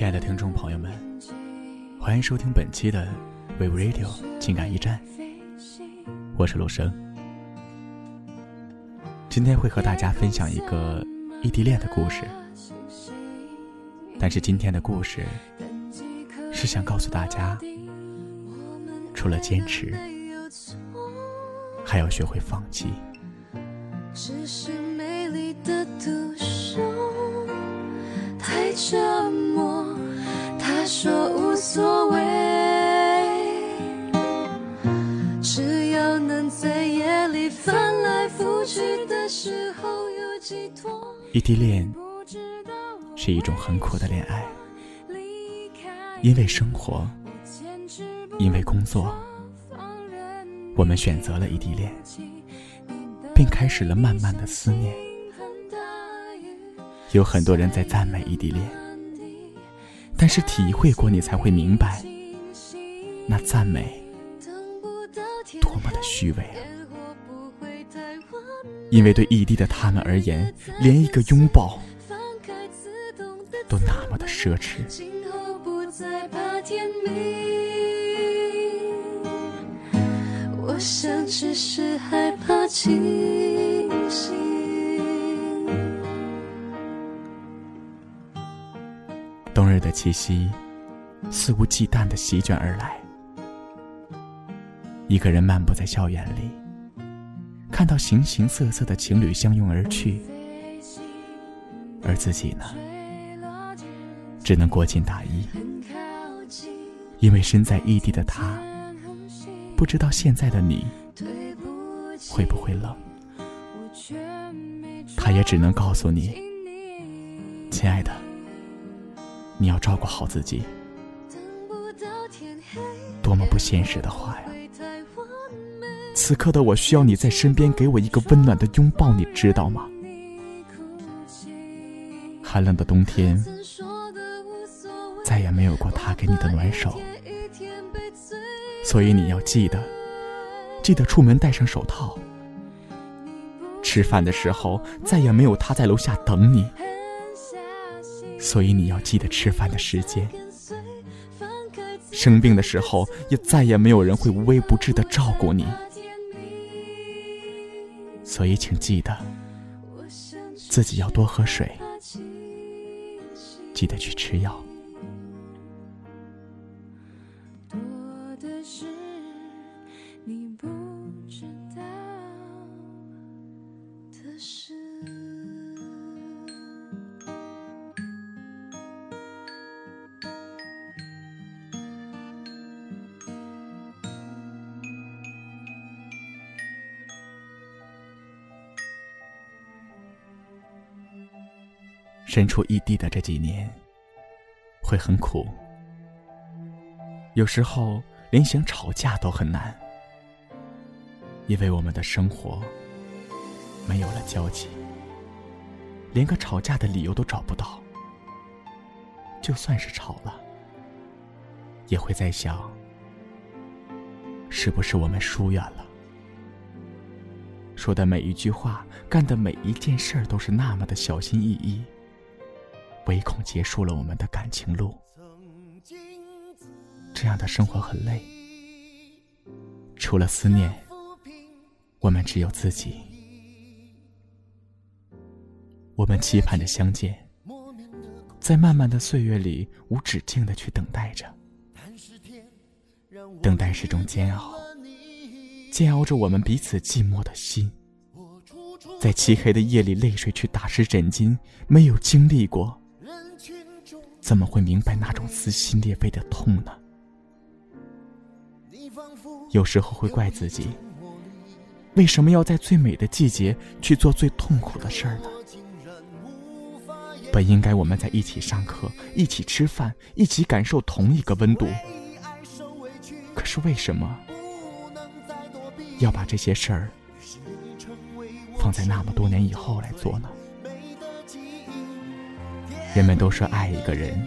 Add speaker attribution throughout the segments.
Speaker 1: 亲爱的听众朋友们，欢迎收听本期的 Wave Radio 情感驿站，我是陆生。今天会和大家分享一个异地恋的故事，但是今天的故事是想告诉大家，除了坚持，还要学会放弃。
Speaker 2: 沉默，他说无所谓。只要能在夜里翻来覆去的时候有寄托。
Speaker 1: 异地恋是一种很苦的恋爱，因为生活，因为工作，我们选择了异地恋，并开始了慢慢的思念。有很多人在赞美异地恋，但是体会过你才会明白，那赞美多么的虚伪啊！因为对异地的他们而言，连一个拥抱都那么的奢侈。
Speaker 2: 我想只是害怕
Speaker 1: 的气息，肆无忌惮的席卷而来。一个人漫步在校园里，看到形形色色的情侣相拥而去，而自己呢，只能裹紧大衣，因为身在异地的他，不知道现在的你会不会冷。他也只能告诉你，亲爱的。你要照顾好自己，多么不现实的话呀！此刻的我需要你在身边，给我一个温暖的拥抱，你知道吗？寒冷的冬天，再也没有过他给你的暖手，所以你要记得，记得出门戴上手套。吃饭的时候，再也没有他在楼下等你。所以你要记得吃饭的时间。生病的时候，也再也没有人会无微不至的照顾你。所以请记得，自己要多喝水，记得去吃药。身处异地的这几年，会很苦，有时候连想吵架都很难，因为我们的生活没有了交集，连个吵架的理由都找不到。就算是吵了，也会在想，是不是我们疏远了？说的每一句话，干的每一件事儿，都是那么的小心翼翼。唯恐结束了我们的感情路，这样的生活很累。除了思念，我们只有自己。我们期盼着相见，在漫漫的岁月里无止境的去等待着。等待是种煎熬，煎熬着我们彼此寂寞的心。在漆黑的夜里，泪水去打湿枕巾，没有经历过。怎么会明白那种撕心裂肺的痛呢？有时候会怪自己，为什么要在最美的季节去做最痛苦的事儿呢？本应该我们在一起上课，一起吃饭，一起感受同一个温度。可是为什么要把这些事儿放在那么多年以后来做呢？人们都说爱一个人，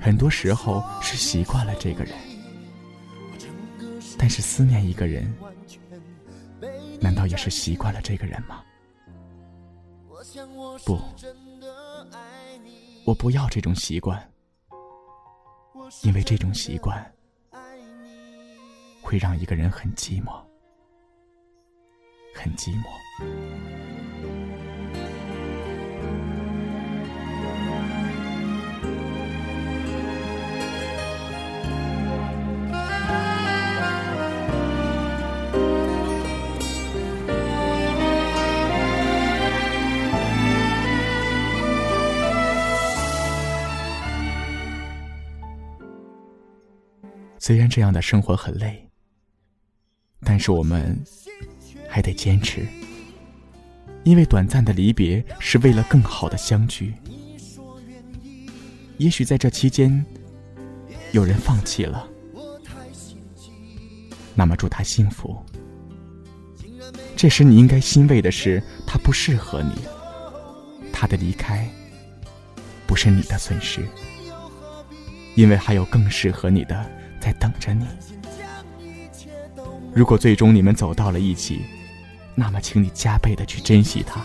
Speaker 1: 很多时候是习惯了这个人，但是思念一个人，难道也是习惯了这个人吗？不，我不要这种习惯，因为这种习惯会让一个人很寂寞，很寂寞。虽然这样的生活很累，但是我们还得坚持，因为短暂的离别是为了更好的相聚。也许在这期间，有人放弃了，那么祝他幸福。这时你应该欣慰的是，他不适合你，他的离开不是你的损失，因为还有更适合你的。在等着你。如果最终你们走到了一起，那么请你加倍的去珍惜他，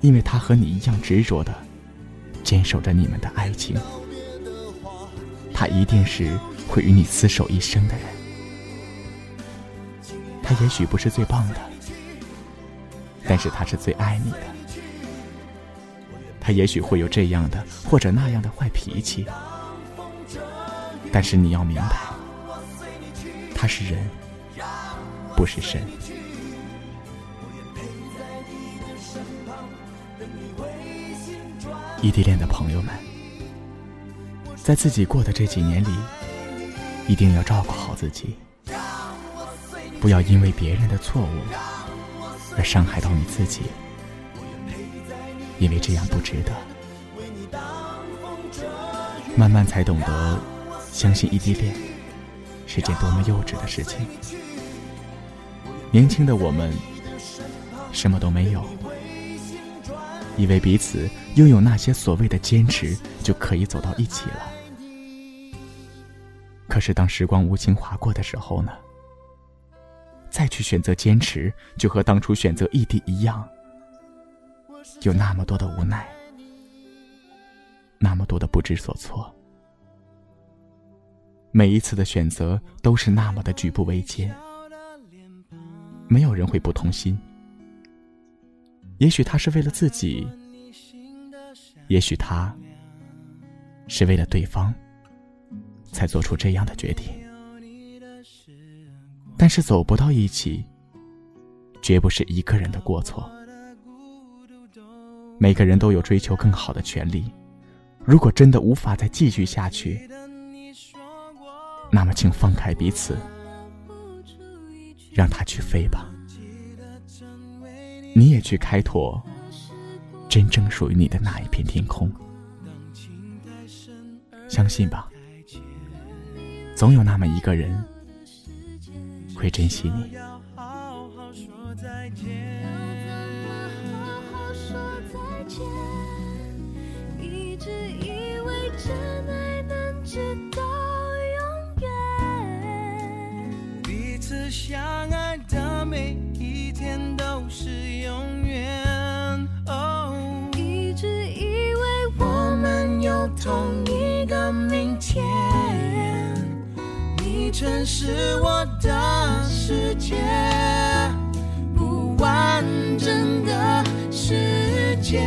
Speaker 1: 因为他和你一样执着的坚守着你们的爱情。他一定是会与你厮守一生的人。他也许不是最棒的，但是他是最爱你的。他也许会有这样的或者那样的坏脾气。但是你要明白，他是人，不是神。异地恋的朋友们，在自己过的这几年里，一定要照顾好自己，不要因为别人的错误而伤害到你自己，因为这样不值得。慢慢才懂得。相信异地恋是件多么幼稚的事情。年轻的我们什么都没有，以为彼此拥有那些所谓的坚持就可以走到一起了。可是当时光无情划过的时候呢？再去选择坚持，就和当初选择异地一样，有那么多的无奈，那么多的不知所措。每一次的选择都是那么的举步维艰，没有人会不痛心。也许他是为了自己，也许他是为了对方，才做出这样的决定。但是走不到一起，绝不是一个人的过错。每个人都有追求更好的权利。如果真的无法再继续下去，那么，请放开彼此，让他去飞吧。你也去开拓真正属于你的那一片天空。相信吧，总有那么一个人会珍惜你。一直以为同一个明天，你曾是我的世界，不完整的世界。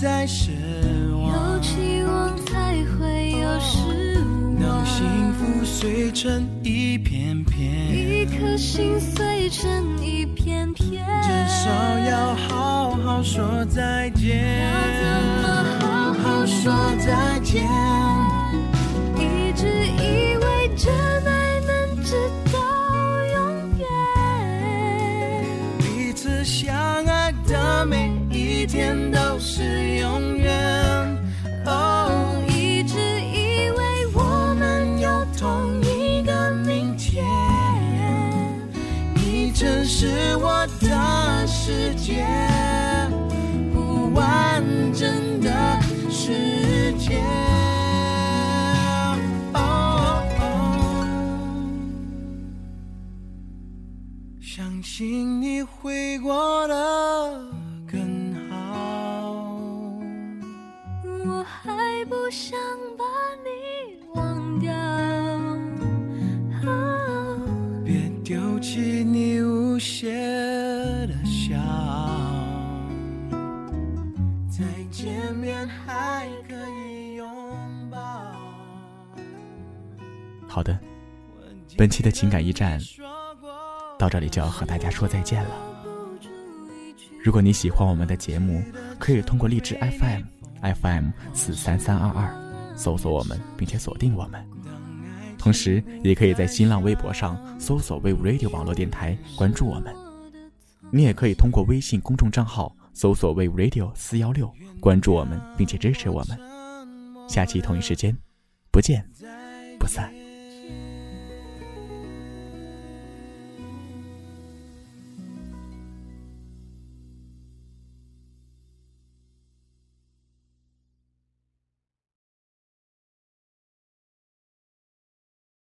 Speaker 1: 再失望，有期望才会有失望。当幸福碎成一片片，一颗心碎成一片片，至少要好好说再见。要怎么好好说再见？一直以
Speaker 2: 每一天都是永远。哦，一直以为我们有同一个明天，你真是我的世界，不完整的世界。哦相信你会过得我还不想把你忘掉，别丢弃你无邪的笑。再见面还可以拥抱。
Speaker 1: 好的，本期的情感驿站到这里就要和大家说再见了。如果你喜欢我们的节目，可以通过荔枝 FM FM 四三三二二搜索我们，并且锁定我们。同时，也可以在新浪微博上搜索 “We Radio” 网络电台，关注我们。你也可以通过微信公众账号搜索 “We Radio 四幺六”，关注我们，并且支持我们。下期同一时间，不见不散。